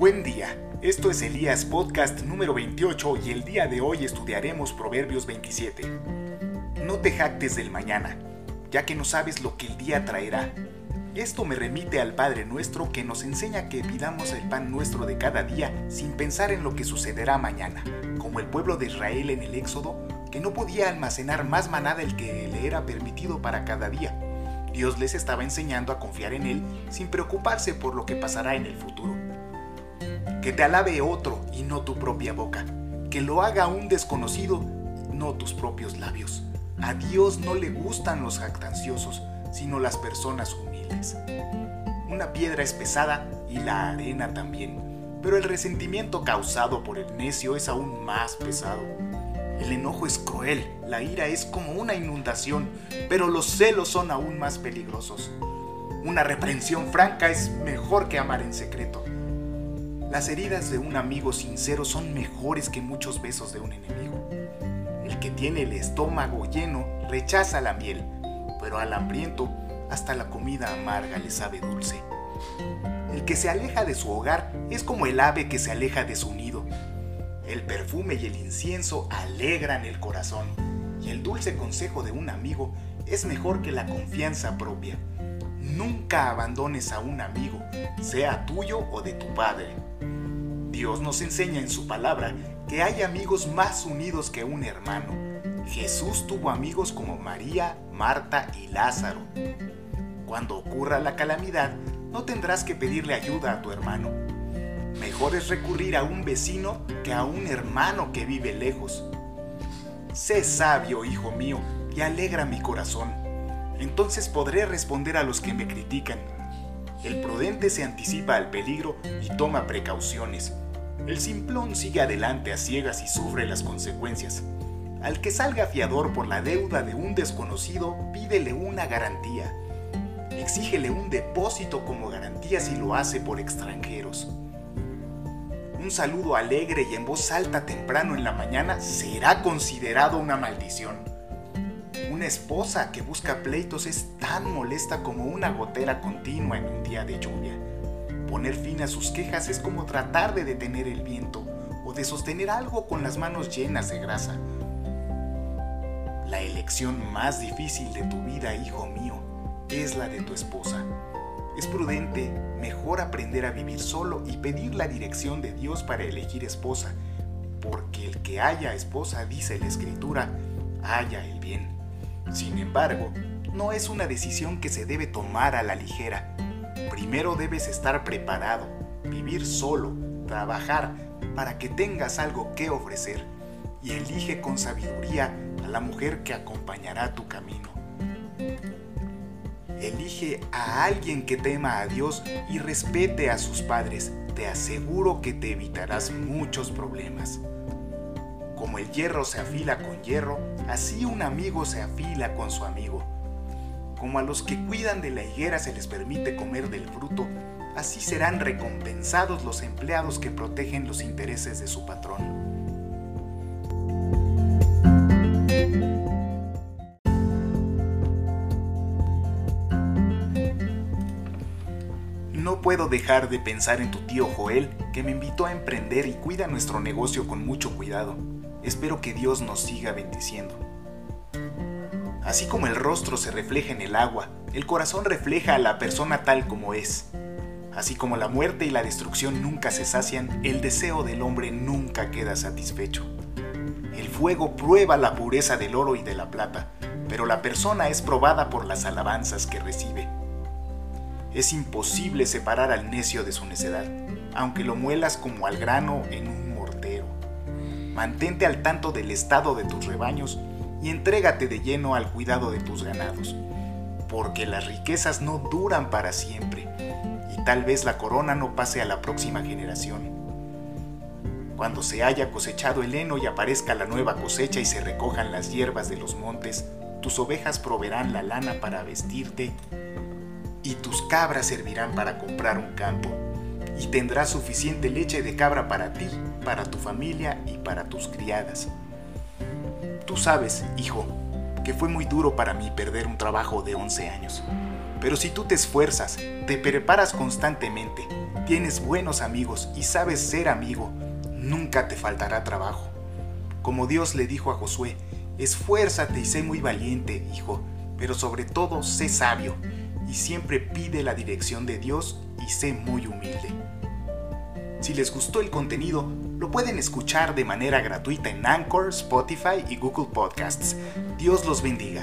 Buen día, esto es Elías Podcast número 28 y el día de hoy estudiaremos Proverbios 27. No te jactes del mañana, ya que no sabes lo que el día traerá. Esto me remite al Padre nuestro que nos enseña que pidamos el pan nuestro de cada día sin pensar en lo que sucederá mañana, como el pueblo de Israel en el Éxodo, que no podía almacenar más maná del que le era permitido para cada día. Dios les estaba enseñando a confiar en Él sin preocuparse por lo que pasará en el futuro. Que te alabe otro y no tu propia boca. Que lo haga un desconocido, no tus propios labios. A Dios no le gustan los jactanciosos, sino las personas humildes. Una piedra es pesada y la arena también, pero el resentimiento causado por el necio es aún más pesado. El enojo es cruel, la ira es como una inundación, pero los celos son aún más peligrosos. Una reprensión franca es mejor que amar en secreto. Las heridas de un amigo sincero son mejores que muchos besos de un enemigo. El que tiene el estómago lleno rechaza la miel, pero al hambriento hasta la comida amarga le sabe dulce. El que se aleja de su hogar es como el ave que se aleja de su nido. El perfume y el incienso alegran el corazón, y el dulce consejo de un amigo es mejor que la confianza propia. Nunca abandones a un amigo, sea tuyo o de tu padre. Dios nos enseña en su palabra que hay amigos más unidos que un hermano. Jesús tuvo amigos como María, Marta y Lázaro. Cuando ocurra la calamidad, no tendrás que pedirle ayuda a tu hermano. Mejor es recurrir a un vecino que a un hermano que vive lejos. Sé sabio, hijo mío, y alegra mi corazón. Entonces podré responder a los que me critican. El prudente se anticipa al peligro y toma precauciones. El simplón sigue adelante a ciegas y sufre las consecuencias. Al que salga fiador por la deuda de un desconocido, pídele una garantía. Exígele un depósito como garantía si lo hace por extranjeros. Un saludo alegre y en voz alta temprano en la mañana será considerado una maldición. Una esposa que busca pleitos es tan molesta como una gotera continua en un día de lluvia. Poner fin a sus quejas es como tratar de detener el viento o de sostener algo con las manos llenas de grasa. La elección más difícil de tu vida, hijo mío, es la de tu esposa. Es prudente mejor aprender a vivir solo y pedir la dirección de Dios para elegir esposa, porque el que haya esposa, dice la escritura, haya el bien. Sin embargo, no es una decisión que se debe tomar a la ligera primero debes estar preparado, vivir solo, trabajar para que tengas algo que ofrecer y elige con sabiduría a la mujer que acompañará tu camino. Elige a alguien que tema a Dios y respete a sus padres. Te aseguro que te evitarás muchos problemas. Como el hierro se afila con hierro, así un amigo se afila con su amigo. Como a los que cuidan de la higuera se les permite comer del fruto, así serán recompensados los empleados que protegen los intereses de su patrón. No puedo dejar de pensar en tu tío Joel, que me invitó a emprender y cuida nuestro negocio con mucho cuidado. Espero que Dios nos siga bendiciendo. Así como el rostro se refleja en el agua, el corazón refleja a la persona tal como es. Así como la muerte y la destrucción nunca se sacian, el deseo del hombre nunca queda satisfecho. El fuego prueba la pureza del oro y de la plata, pero la persona es probada por las alabanzas que recibe. Es imposible separar al necio de su necedad, aunque lo muelas como al grano en un mortero. Mantente al tanto del estado de tus rebaños y entrégate de lleno al cuidado de tus ganados, porque las riquezas no duran para siempre y tal vez la corona no pase a la próxima generación. Cuando se haya cosechado el heno y aparezca la nueva cosecha y se recojan las hierbas de los montes, tus ovejas proveerán la lana para vestirte y tus cabras servirán para comprar un campo y tendrás suficiente leche de cabra para ti, para tu familia y para tus criadas. Tú sabes, hijo, que fue muy duro para mí perder un trabajo de 11 años. Pero si tú te esfuerzas, te preparas constantemente, tienes buenos amigos y sabes ser amigo, nunca te faltará trabajo. Como Dios le dijo a Josué, esfuérzate y sé muy valiente, hijo, pero sobre todo sé sabio y siempre pide la dirección de Dios y sé muy humilde. Si les gustó el contenido, lo pueden escuchar de manera gratuita en Anchor, Spotify y Google Podcasts. Dios los bendiga.